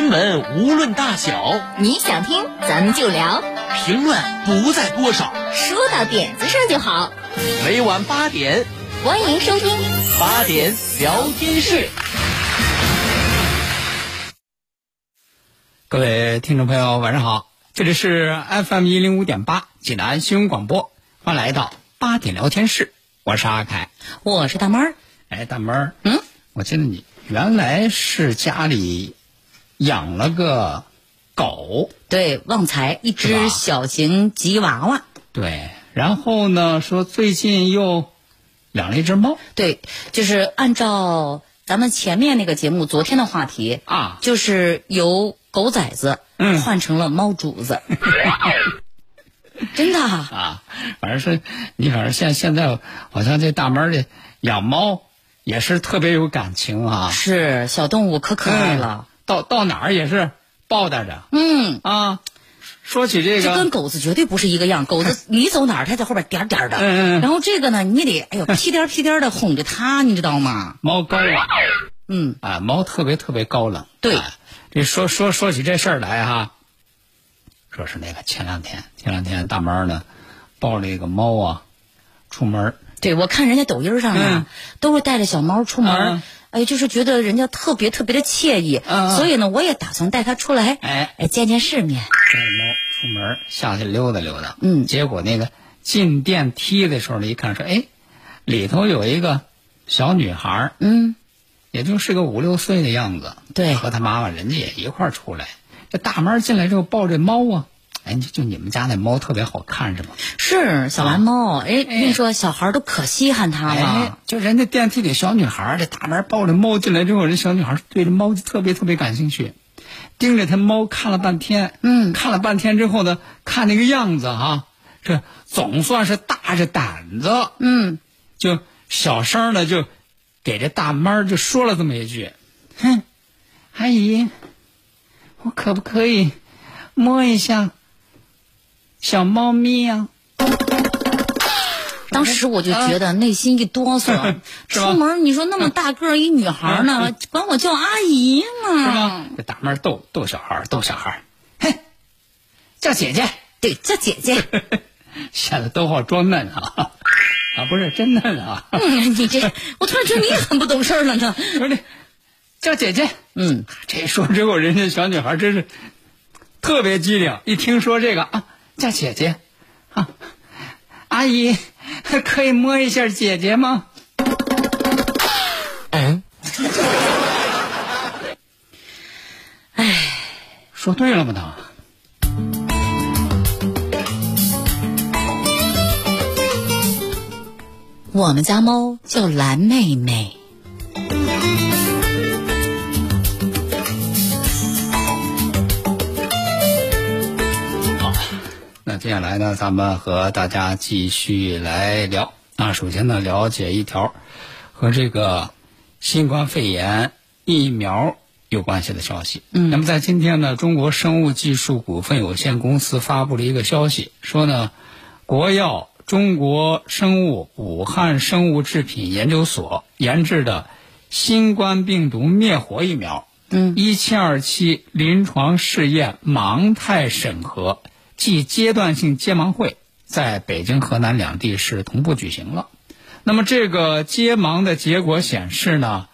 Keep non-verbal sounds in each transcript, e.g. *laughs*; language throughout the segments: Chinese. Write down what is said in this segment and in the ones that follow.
新闻无论大小，你想听咱们就聊，评论不在多少，说到点子上就好。每晚八点，欢迎收听。八点聊天室。各位听众朋友，晚上好，这里是 FM 一零五点八济南新闻广播，欢迎来到八点聊天室，我是阿凯，我是大妹儿。哎，大妹儿，嗯，我记得你原来是家里养了个狗，对，旺财，一只小型吉娃娃。对，然后呢，说最近又养了一只猫。对，就是按照咱们前面那个节目昨天的话题，啊，就是由狗崽子嗯。换成了猫主子。*laughs* 真的啊，啊，反正是你，反正现现在好像这大门儿的养猫也是特别有感情啊，是小动物可可爱了。嗯到到哪儿也是抱带着嗯，啊。说起这个这跟，狗子绝对不是一个样。狗子 *laughs* 你走哪儿，它在后边点儿颠儿的。嗯嗯然后这个呢，你得哎呦 *laughs* 屁颠儿屁颠儿的哄着它，你知道吗？猫高冷嗯，啊，猫特别特别高冷。对哎这说说说起这事儿来哈，说是那个前两天前两天大猫儿呢抱了一个猫啊出门儿对，我看人家抖音上嗯啊，都是带着小猫出门哎，就是觉得人家特别特别的惬意，嗯所以呢，我也打算带它出来，哎哎，见见世面。带猫出门下去溜达溜达。嗯结果那个进电梯的时候呢，一看说，哎，里头有一个小女孩儿，嗯，也就是个五六岁的样子。对和他妈妈人家也一块儿出来。这大妈进来之后抱这猫啊，哎，就就你们家那猫特别好看是吗？是小蓝猫，哎，跟你说，小孩儿都可稀罕它哎了。，就人家电梯里小女孩儿，这大门抱着猫进来之后，人小女孩儿对这猫就特别特别感兴趣，盯着它猫看了半天。嗯看了半天之后呢，看那个样子哈、这总算是大着胆子，嗯，就小声的就给这大妈就说了这么一句：“哼，阿姨，我可不可以摸一下小猫咪呀、当时我就觉得内心一哆嗦，*laughs* 出门你说那么大个一女孩儿呢，管我叫阿姨是吧？？这大妈儿逗逗小孩，逗小孩，嘿，叫姐姐，对，叫姐姐。*laughs* 显得都好装嫩啊，*laughs* 啊，不是真嫩啊，嗯，你这，我突然觉得你很不懂事儿了呢。不是叫姐姐，嗯，这一说之后，人家小女孩真是特别机灵，一听说这个啊，叫姐姐，啊，阿姨可以摸一下姐姐吗？嗯，哎说对了吗？他我们家猫叫蓝妹妹。接下来呢，咱们和大家继续来聊啊。首先呢，了解一条和这个新冠肺炎疫苗有关系的消息。嗯那么在今天呢，中国生物技术股份有限公司发布了一个消息，说呢，国药中国生物武汉生物制品研究所研制的新冠病毒灭活疫苗，嗯，一七二七临床试验盲态审核暨阶段性揭盲会在北京、河南两地是同步举行了。那么这个揭盲的结果显示呢，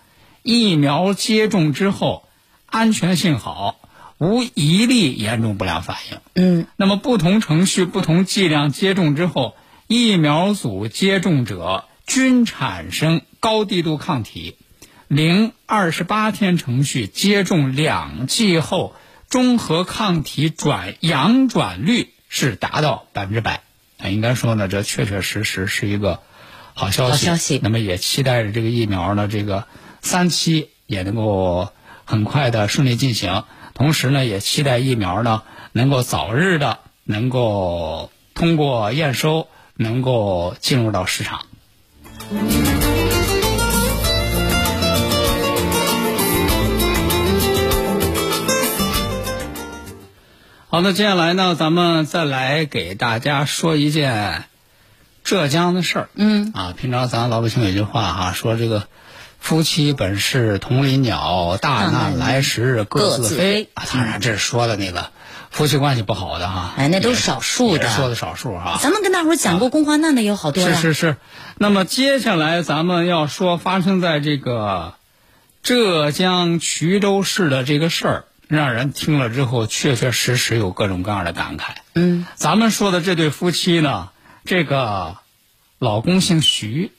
疫苗接种之后安全性好，无一例严重不良反应。嗯，那么不同程序、不同剂量接种之后，疫苗组接种者均产生高低度抗体。零二十八天程序接种两剂后，中和抗体转阳转率是达到百分之百。啊，应该说呢，这确确实实是一个好消息。好消息那么也期待着这个疫苗呢，这个三期也能够很快的顺利进行。同时呢，也期待疫苗呢能够早日的能够通过验收，能够进入到市场。好，那接下来呢，咱们再来给大家说一件浙江的事儿。嗯，啊，平常咱老百姓有句话哈、说这个夫妻本是同林鸟，大难来时各各自自飞飞。啊，当然这是说的那个夫妻关系不好的哈。哎那都是少数的说的少数哈。咱们跟大伙儿讲过共患难的有好多呀。是是是，那么接下来咱们要说发生在这个浙江衢州市的这个事儿，让人听了之后确确实实有各种各样的感慨。嗯，咱们说的这对夫妻呢，这个老公姓徐，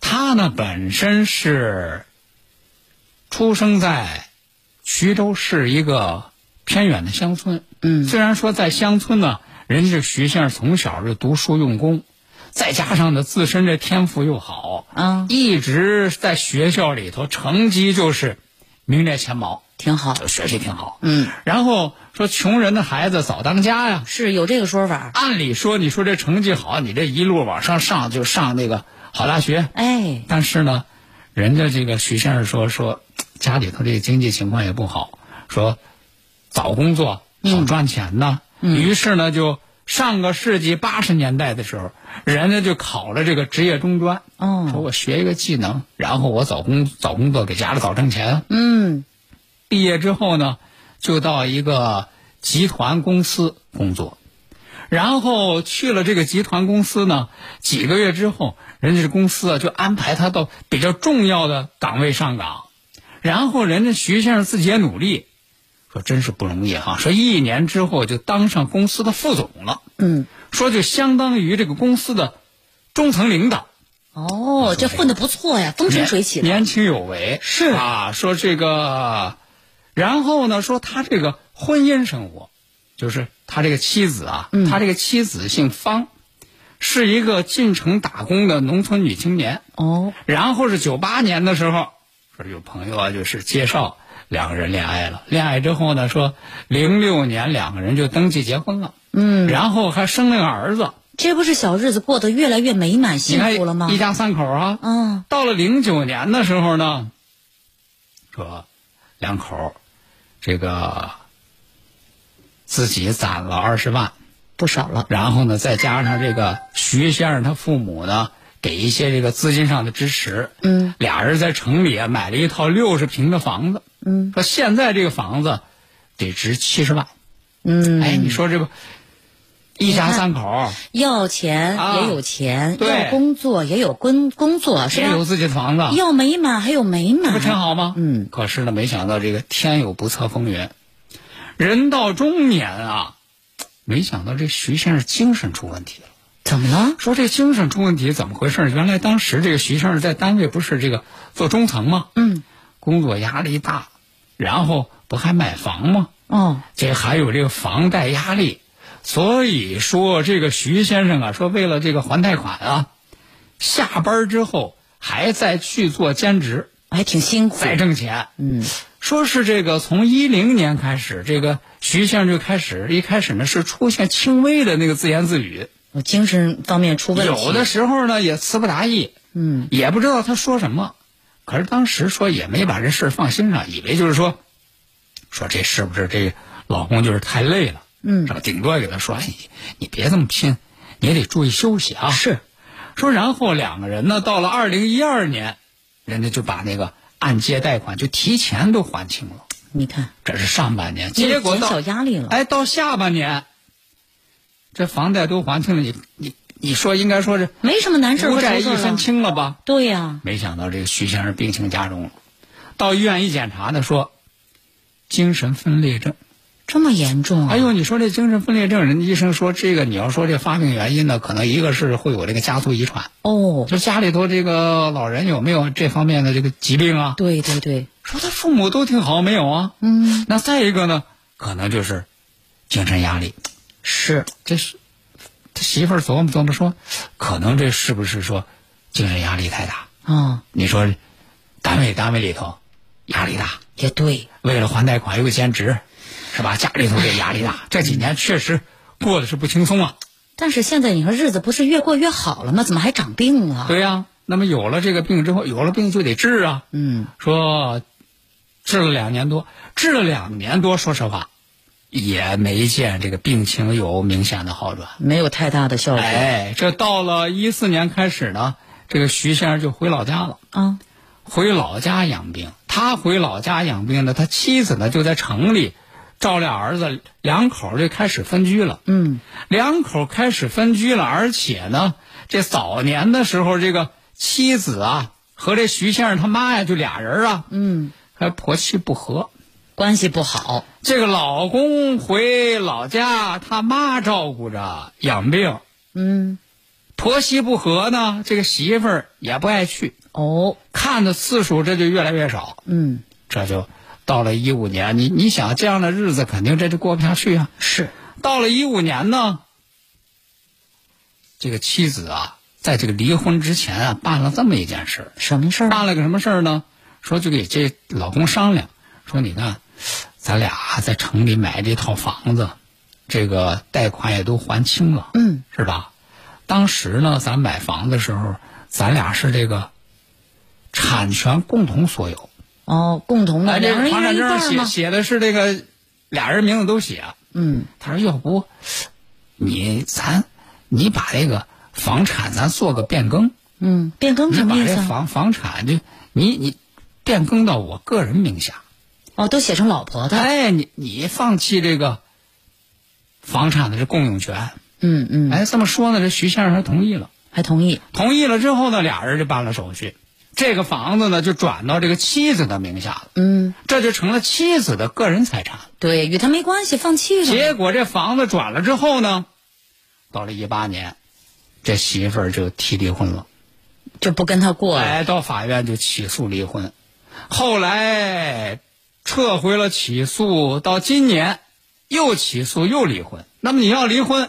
他呢本身是出生在徐州市一个偏远的乡村。嗯虽然说在乡村呢，人家这徐先生从小就读书用功，再加上呢自身这天赋又好，啊，一直在学校里头成绩就是名列前茅，挺好。学习挺好。嗯，然后说穷人的孩子早当家呀，是有这个说法。按理说，你说这成绩好，你这一路往上上就上那个好大学。哎，但是呢，人家这个徐先生说说家里头这个经济情况也不好，说早工作好赚钱呢。于是呢，就上个世纪八十年代的时候，人家就考了这个职业中专。哦说我学一个技能，然后我早工早工作给家里早挣钱。嗯，毕业之后呢，就到一个集团公司工作，然后去了这个集团公司呢，几个月之后，人家这公司啊就安排他到比较重要的岗位上岗，然后人家徐先生自己也努力，说真是不容易哈、说一年之后就当上公司的副总了，嗯，说就相当于这个公司的中层领导。哦，这混的不错呀，风生水起的。年轻有为是啊。说这个，然后呢，说他这个婚姻生活，就是他这个妻子啊，嗯他这个妻子姓方，是一个进城打工的农村女青年。哦，然后是九八年的时候，说有朋友啊，就是介绍两个人恋爱了。恋爱之后呢，说零六年两个人就登记结婚了，嗯，然后还生了个儿子。这不是小日子过得越来越美满幸福了吗？一家三口啊，嗯，到了零九年的时候呢，说两口儿这个自己攒了二十万，不少了。然后呢，再加上这个徐先生他父母呢给一些这个资金上的支持，嗯，俩人在城里啊买了一套六十平的房子，嗯，说现在这个房子得值七十万，嗯，哎，你说这不一家三口要钱啊也有钱，对要工作也有工工作，是吧？也有自己的房子，要美满还有美满，这不挺好吗？嗯，可是呢，没想到这个天有不测风云，人到中年啊，没想到这徐先生精神出问题了。怎么了？说这精神出问题怎么回事？原来当时这个徐先生在单位不是这个做中层吗？嗯，工作压力大，然后不还买房吗？哦，这还有这个房贷压力，所以说这个徐先生啊，说为了这个还贷款啊，下班之后还在去做兼职，还挺辛苦。再挣钱。嗯，说是这个从一零年开始，这个徐先生就开始一开始呢是出现轻微的那个自言自语，我精神方面出问题。有的时候呢也词不达意，嗯，也不知道他说什么。可是当时说也没把这事放心上，以为就是说，说这是不是这老公就是太累了，嗯是吧？顶多给他说，哎，你别这么拼，你也得注意休息啊。是，说然后两个人呢，到了二零一二年，人家就把那个按揭贷款就提前都还清了。你看，这是上半年，结果到减小压力了。哎，到下半年，这房贷都还清了，你你你说应该说是没什么难事儿无债一身轻了。分清了吧？对呀、没想到这个徐先生病情加重了，到医院一检查呢，说精神分裂症。这么严重啊？哎呦，你说这精神分裂症，人家医生说这个你要说这发病原因呢，可能一个是会有这个家族遗传，哦，就家里头这个老人有没有这方面的这个疾病啊？对对对，说他父母都挺好，没有啊？嗯，那再一个呢，可能就是精神压力。是，这是他媳妇儿琢磨琢磨说，可能这是不是说精神压力太大？啊、你说单位单位里头压力大，也对，为了还贷款又兼职，是吧？家里头这压力大，这几年确实过得是不轻松啊。但是现在你说日子不是越过越好了吗？怎么还长病了？对呀、那么有了这个病之后，有了病就得治啊。嗯，说治了两年多，治了两年多，说实话，也没见这个病情有明显的好转。没有太大的效果。哎，这到了一四年开始呢，这个徐先生就回老家了，啊，回老家养病。他回老家养病呢，他妻子呢就在城里照料儿子，两口儿就开始分居了。嗯，两口儿开始分居了，而且呢，这早年的时候，这个妻子啊和这徐先生他妈呀，就俩人啊，嗯，还婆媳不和。关系不好。这个老公回老家，他妈照顾着养病，嗯，婆媳不和呢，这个媳妇儿也不爱去，哦，看的次数这就越来越少。嗯，这就到了一五年，你你想这样的日子肯定这就过不下去啊。是，到了一五年呢，这个妻子啊，在这个离婚之前啊，办了这么一件事儿什么事儿？办了个什么事儿呢？说就给这老公商量，说你看，咱俩在城里买这套房子，这个贷款也都还清了，嗯，是吧？当时呢，咱买房的时候，咱俩是这个产权共同所有，哦，共同的，房产？证写写的是这个俩人名字都写。嗯，他说要不，你咱你把这个房产咱做个变更，嗯，变更什么意思你？把这房房产就你你变更到我个人名下。哦，都写成老婆的。哎，你你放弃这个房产的这共有权。嗯嗯，哎，这么说呢，这徐先生还同意了。还同意。同意了之后呢，俩人就办了手续，这个房子呢就转到这个妻子的名下了，嗯，这就成了妻子的个人财产。对，与他没关系，放弃了。结果这房子转了之后呢，到了一八年，这媳妇儿就提离婚了，就不跟他过了。哎，到法院就起诉离婚，后来撤回了起诉，到今年又起诉又离婚。那么你要离婚，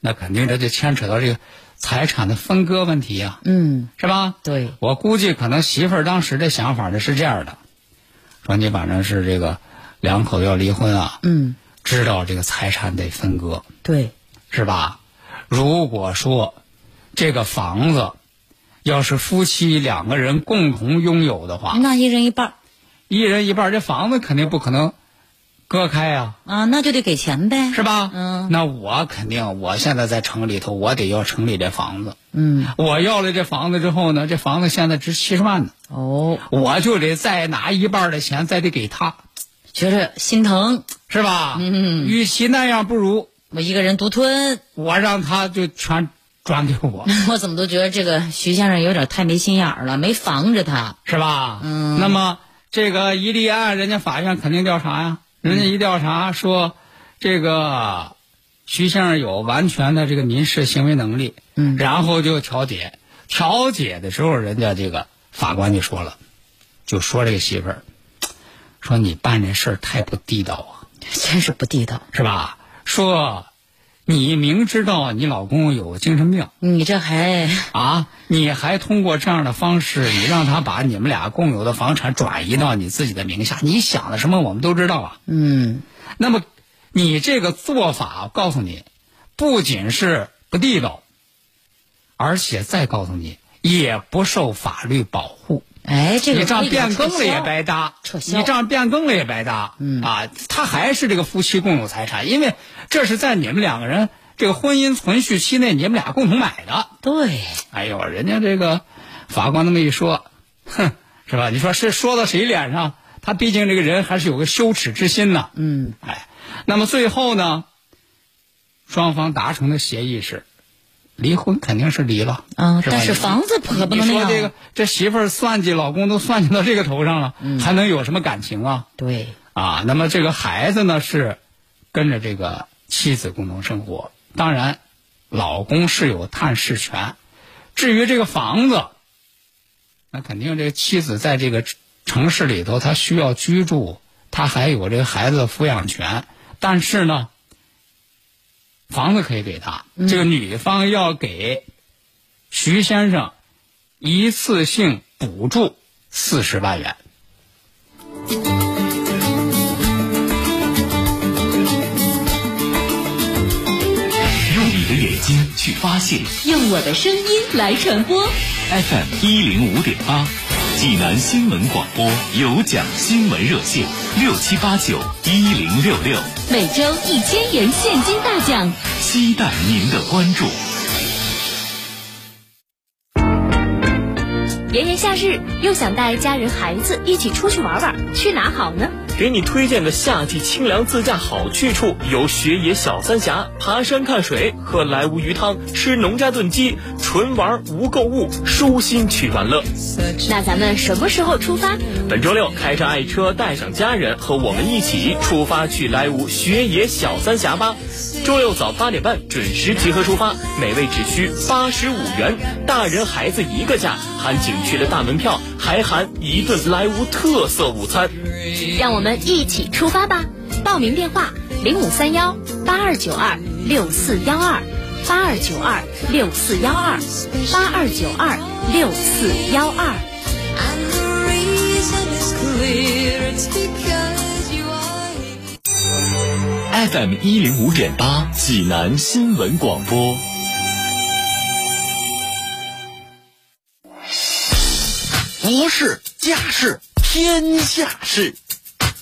那肯定这就牵扯到这个财产的分割问题呀、嗯，是吧？对，我估计可能媳妇儿当时的想法呢是这样的，说你反正是这个两口子要离婚啊，嗯，知道这个财产得分割，对，是吧？如果说这个房子要是夫妻两个人共同拥有的话，那一人一半一人一半，这房子肯定不可能割开呀、啊，那就得给钱呗。是吧？嗯那我肯定，我现在在城里头，我得要城里这房子。嗯，我要了这房子之后呢，这房子现在值七十万呢，哦，我就得再拿一半的钱，再得给他，觉着心疼，是吧？嗯与其那样，不如我一个人独吞。我让他就全转给我，*laughs* 我怎么都觉得这个徐先生有点太没心眼儿了，没防着他。是吧？嗯那么这个一立案，人家法院肯定调查呀。人家一调查说，这个徐先生有完全的这个民事行为能力，嗯然后就调解。调解的时候，人家这个法官就说了，就说这个媳妇儿，说你办这事儿太不地道啊，真是不地道。是吧？说你明知道你老公有精神病。你这还啊，你还通过这样的方式，你让他把你们俩共有的房产转移到你自己的名下，你想的什么？我们都知道啊。嗯那么，你这个做法，告诉你，不仅是不地道，而且再告诉你，也不受法律保护。哎，这个你这样可以给他变更了也白搭，你这样变更了也白搭，嗯啊，他还是这个夫妻共有财产，因为这是在你们两个人这个婚姻存续期内你们俩共同买的。对，哎呦，人家这个法官那么一说，哼，是吧？你说是说到谁脸上？他毕竟这个人还是有个羞耻之心呢。嗯哎，那么最后呢，双方达成的协议是，离婚肯定是离了啊，是但是房子可不能那样。你说这个这媳妇儿算计老公都算计到这个头上了，嗯还能有什么感情啊？对，啊，那么这个孩子呢是跟着这个妻子共同生活，当然，老公是有探视权。至于这个房子，那肯定这个妻子在这个城市里头，她需要居住，她还有这个孩子的抚养权。但是呢，房子可以给他这个女方要给徐先生一次性补助四十万元。用你的眼睛去发现。用我的声音来传播。Fm 一零五点八。济南新闻广播有奖新闻热线六七八九一零六六，每周一千元现金大奖。期待您的关注。炎炎夏日，又想带家人孩子一起出去玩玩，去哪好呢？给你推荐个夏季清凉自驾好去处，有雪野小三峡，爬山看水，喝莱芜鱼汤，吃农家炖鸡，纯玩无购物，舒心去玩乐。那咱们什么时候出发？本周六开着爱车，带上家人，和我们一起出发去莱芜雪野小三峡吧。周六早八点半准时集合出发，每位只需八十五元，大人孩子一个价，含景区的大门票，还含一顿莱芜特色午餐。让我们一起出发吧！报名电话：零五三幺八二九二六四幺二八二九二六四幺二八二九二六四幺二。And the reason is clear, it's because you are here. FM 一零五点八，济南新闻广播。国事、家事、天下事，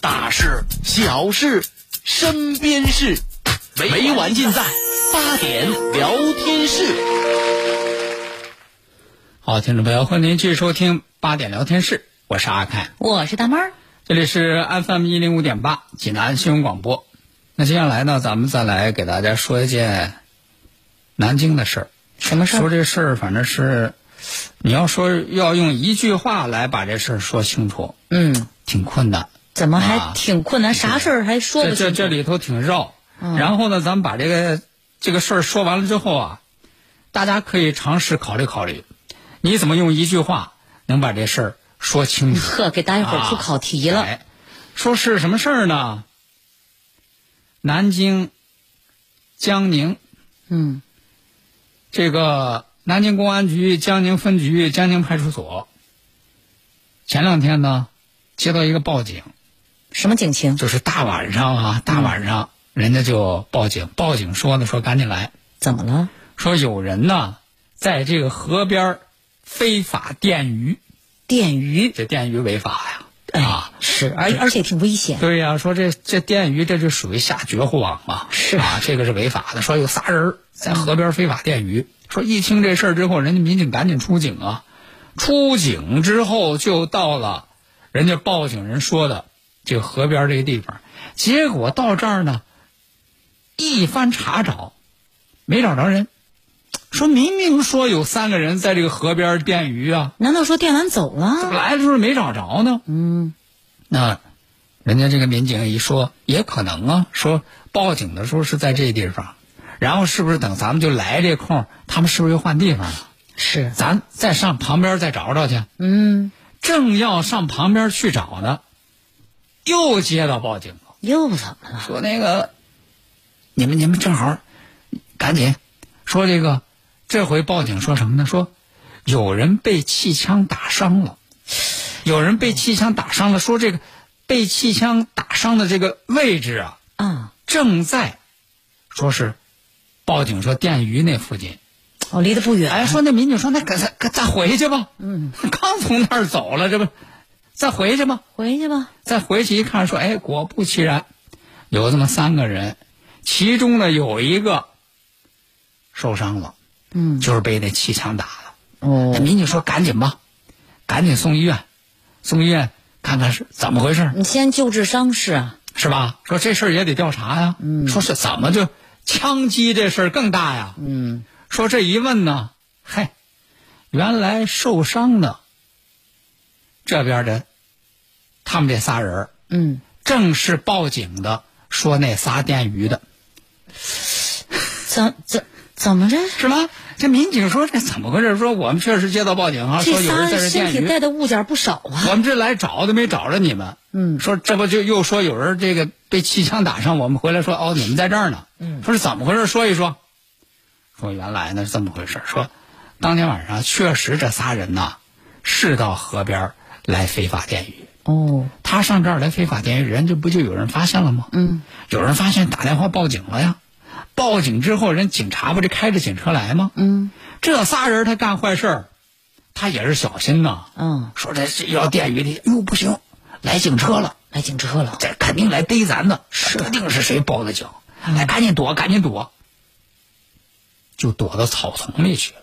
大事、小事、身边事，每晚尽在八点聊天室。好，听众朋友，欢迎您继续收听八点聊天室，我是阿凯，我是大妹儿。这里是 FM 一零五点八济南新闻广播。那接下来呢，咱们再来给大家说一件南京的事儿。什么事儿说这事儿，反正是你要说要用一句话来把这事儿说清楚，嗯，挺困难。怎么还啊挺困难？啥事儿还说这不清楚？这这里头挺绕。嗯然后呢，咱们把这个这个事儿说完了之后啊，大家可以尝试考虑考虑，你怎么用一句话能把这事儿说清楚？呵，给大家伙儿出考题了。哎，说是什么事儿呢？南京江宁嗯这个南京公安局江宁分局江宁派出所，前两天呢接到一个报警，什么警情？就是大晚上啊，大晚上、人家就报警，报警说呢说赶紧来，怎么了？说有人呢在这个河边儿非法电鱼，电鱼。这电鱼违法呀，哎啊，，是，而而且挺危险。对呀、说这这电鱼这就属于下绝户网嘛，是啊，这个是违法的。说有仨人在河边非法电鱼，说一听这事儿之后，人家民警赶紧出警啊，出警之后就到了人家报警人说的这个河边这个地方，结果到这儿呢，一番查找，没找着人，说明明说有三个人在这个河边电鱼啊，难道说电完走了？怎么来的时候没找着呢。嗯，那人家这个民警一说，也可能啊，说报警的时候是在这地方，然后是不是等咱们就来这空，他们是不是又换地方了？是。咱再上旁边再找找去。嗯，正要上旁边去找呢，又接到报警了，又怎么了？说那个你们你们正好赶紧说这个，这回报警说什么呢？说有人被气枪打伤了，有人被气枪打伤了，说这个被气枪打伤的这个位置啊，啊，正在说是报警说电鱼那附近。哦，离得不远。哎，说那民警说那赶咱赶再回去吧，嗯，*laughs* 刚从那儿走了，这不再回去吧。回去吧。再回去一看，说，哎，果不其然，有这么三个人，其中呢有一个受伤了，嗯，就是被那气枪打了。哦那民警说，赶紧吧，赶紧送医院，送医院看看是怎么回事，你先救治伤势啊。是吧？说这事儿也得调查呀。嗯，说是怎么就枪击这事儿更大呀？嗯，说这一问呢，嗨，原来受伤的这边的他们这仨人儿嗯，正是报警的说那仨电鱼的，怎怎怎么着？是吧？这民警说这怎么回事？说我们确实接到报警啊，说有人仨身体在这电鱼，带的物件不少啊。我们这来找都没找着你们。嗯说这不就又说有人这个被气枪打伤，我们回来说哦你们在这儿呢。嗯说是怎么回事？说一说。说原来呢是这么回事，说当天晚上确实这仨人呐是到河边来非法电鱼。哦，他上这儿来非法电鱼，人这不就有人发现了吗？嗯，有人发现打电话报警了呀。报警之后，人警察不是开着警车来吗？嗯这仨人他干坏事儿，他也是小心呐。嗯，说这是要电鱼的，哟不行，来警车了，来警车了，这肯定来逮咱的，指定是谁报的警，哎，赶紧躲，赶紧躲，就躲到草丛里去了。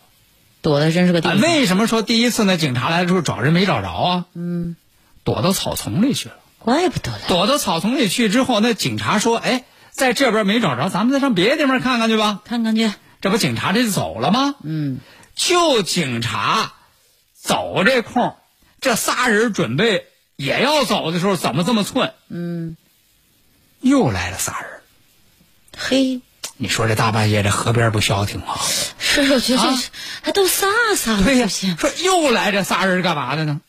躲的真是个地啊，为什么说第一次呢？警察来的时候找人没找着啊？嗯，躲到草丛里去了。怪不得了。躲到草丛里去之后，那警察说：“哎，在这边没找着，咱们再上别的地方看看去吧。看看去，”这不警察这就走了吗？嗯，就警察走这空，这仨人准备也要走的时候，怎么这么寸？嗯，又来了仨人。嘿，你说这大半夜这河边不消停吗？是我觉得还都仨仨了，对呀、出现说又来这仨人干嘛的呢？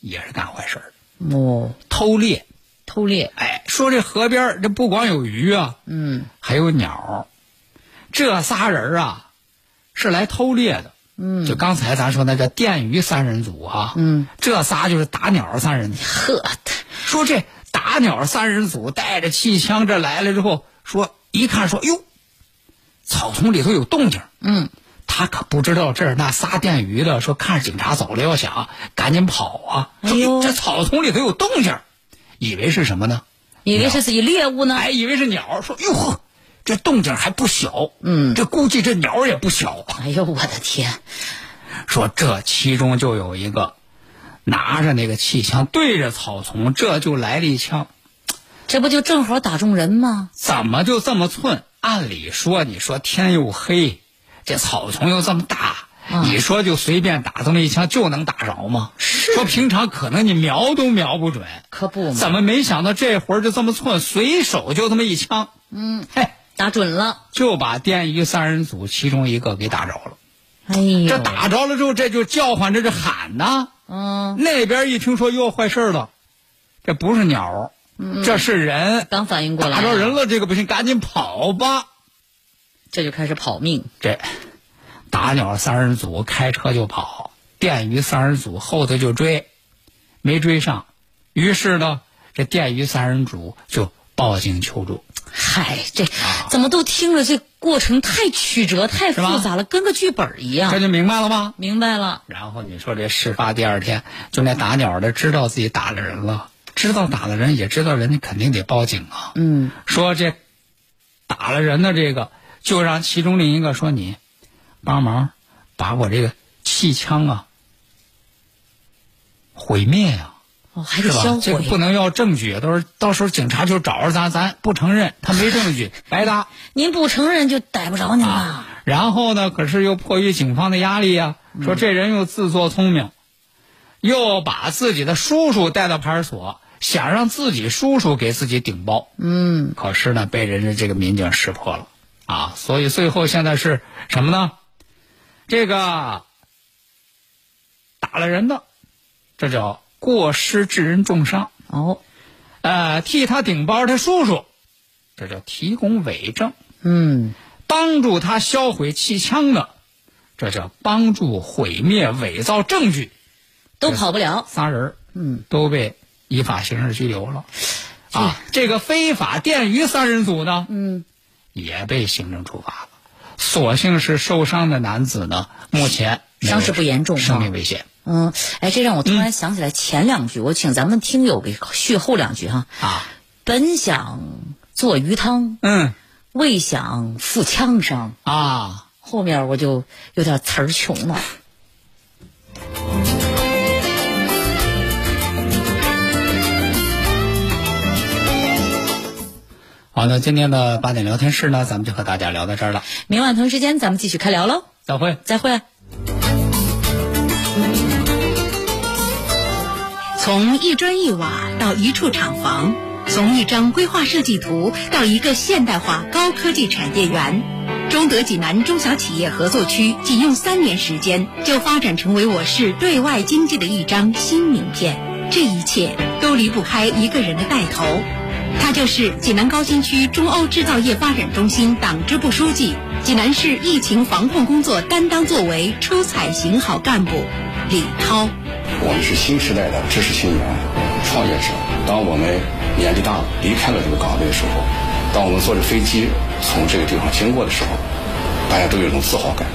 也是干坏事儿，哦，偷猎。偷猎，哎，说这河边儿这不光有鱼啊，嗯还有鸟儿。这仨人啊，是来偷猎的。嗯，就刚才咱说那叫电鱼三人组啊，嗯，这仨就是打鸟三人组。呵，说这打鸟三人组带着气枪这来了之后，说一看说哟，草丛里头有动静。嗯，他可不知道这是那仨电鱼的，说看着警察走了要想赶紧跑啊，说这草丛里头有动静，以为是什么呢？以为是自己猎物呢，哎，以为是鸟，说哟呵，这动静还不小，嗯这估计这鸟也不小啊。哎呦我的天，说这其中就有一个拿着那个气枪对着草丛，这就来了一枪，这不就正好打中人吗？怎么就这么寸？按理说，你说天又黑，这草丛又这么大，啊你说就随便打这么一枪就能打着吗？说平常可能你瞄都瞄不准，可不嘛，怎么没想到这会儿就这么寸，随手就这么一枪，嗯，嘿，打准了？就把电鱼三人组其中一个给打着了。哎呦，这打着了之后，这就叫唤着这喊呐。嗯，那边一听说哟坏事了，这不是鸟，这是人，刚反应过来，打着人，了，这个不行，赶紧跑吧。这就开始跑命。这打鸟三人组开车就跑，电鱼三人组后头就追，没追上，于是呢，这电鱼三人组就报警求助。嗨，这怎么都听着这过程太曲折、太复杂了，跟个剧本一样。这就明白了吗？明白了，然后你说这事发第二天，就那打鸟的知道自己打了人了，知道打了人，也知道人家肯定得报警啊。嗯，说这打了人的这个，就让其中另一个说你帮忙把我这个气枪啊毁灭呀、哦，还是吧得销？这个不。能要证据，到时候到时候警察就找着咱，咱不承认，他没证据，*laughs* 白搭。您不承认就逮不着您了。啊，然后呢，可是又迫于警方的压力呀、说这人又自作聪明，又把自己的叔叔带到派出所，想让自己叔叔给自己顶包。嗯，可是呢，被人家这个民警识破了啊，所以最后现在是什么呢？这个打了人的，这叫过失致人重伤。哦，呃，替他顶包他叔叔，这叫提供伪证。嗯，帮助他销毁气枪的，这叫帮助毁灭伪造证据。都跑不了。仨人儿嗯，都被依法刑事拘留了。啊，这个非法电鱼三人组呢，嗯，也被行政处罚了。所幸是受伤的男子呢，目前伤势不严重生命危险嗯，哎，这让我突然想起来前两句，我请咱们听友给续后两句哈。啊。本想做鱼汤，嗯未想负枪伤。啊，后面我就有点词儿穷了。好，那今天的八点聊天室呢，咱们就和大家聊到这儿了，明晚同一时间咱们继续开聊喽，再会。再会。从一砖一瓦到一处厂房，从一张规划设计图到一个现代化高科技产业园，中德济南中小企业合作区仅用三年时间就发展成为我市对外经济的一张新名片。这一切都离不开一个人的带头，他就是济南高新区中欧制造业发展中心党支部书记、济南市疫情防控工作担当作为出彩型好干部李涛。我们是新时代的知识青年、创业者。当我们年纪大了离开了这个岗位的时候，当我们坐着飞机从这个地方经过的时候，大家都有一种自豪感。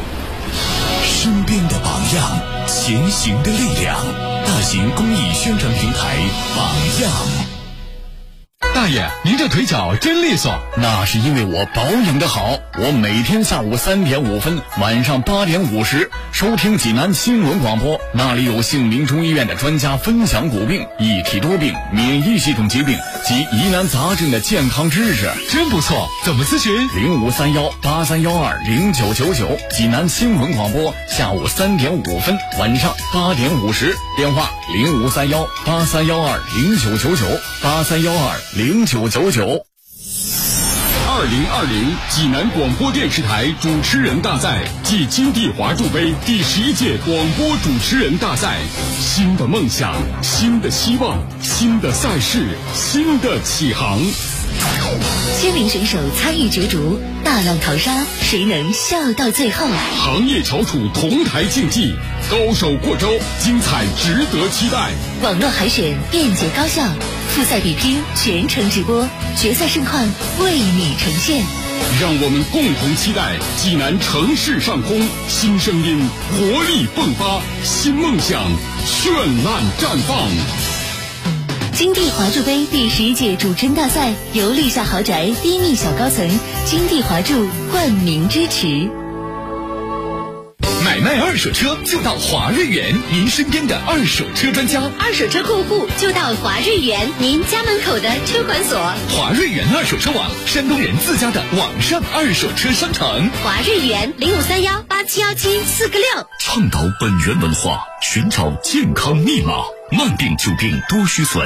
身边的榜样，前行的力量。大型公益宣传平台榜样。大爷，您这腿脚真利索，那是因为我保养的好。我每天下午三点五分，晚上八点五十收听济南新闻广播，那里有杏林中医院的专家分享骨病、一体多病、免疫系统疾病及疑难杂症的健康知识，真不错。怎么咨询？零五三幺八三幺二零九九九，济南新闻广播，下午三点五分，晚上八点五十，电话零五三幺八三幺二零九九九八三幺二零九九九。二零二零济南广播电视台主持人大赛暨金地华筑杯第十一届广播主持人大赛，新的梦想，新的希望，新的赛事，新的起航。千名选手参与角逐，大浪淘沙，谁能笑到最后？行业翘楚同台竞技，高手过招，精彩值得期待。网络海选便捷高效，复赛比拼全程直播，决赛盛况为你呈现。让我们共同期待济南城市上空新声音活力迸发，新梦想绚烂绽放。金地华筑杯第十一届主持人大赛由立夏豪宅低密小高层金地华筑冠名支持。买卖二手车就到华瑞源，您身边的二手车专家。二手车过户就到华瑞源，您家门口的车管所。华瑞源二手车网，山东人自家的网上二手车商城。华瑞源零五三幺八七幺七四个六。倡导本源文化，寻找健康密码，慢病久病多虚损。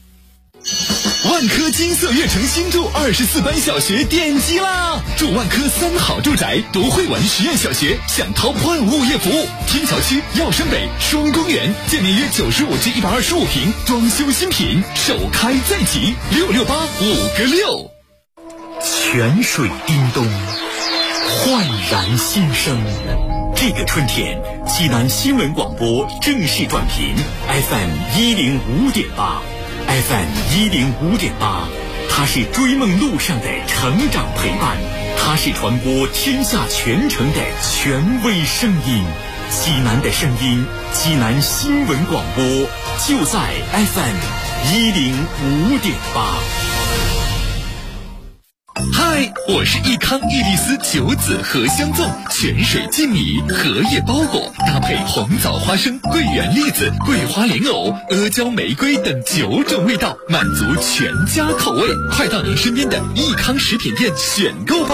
万科金色悦城新筑二十四班小学奠基啦！住万科三好住宅，独汇文实验小学，享 Top One 物业服务。天桥区耀山北双公园，建面约九十五至一百二十五平，装修新品，首开在即，六六八五个六。泉水叮咚，焕然新生。这个春天，济南新闻广播正式转频 FM 一零五点八。FM 一零五点八，它是追梦路上的成长陪伴，它是传播天下全城的权威声音。济南的声音，济南新闻广播就在 FM 一零五点八。嗨，我是益康伊利斯九子荷香粽，泉水浸米，荷叶包裹，搭配红枣花生、桂圆栗子、桂花莲藕、阿胶玫瑰等九种味道，满足全家口味。快到您身边的益康食品店选购吧。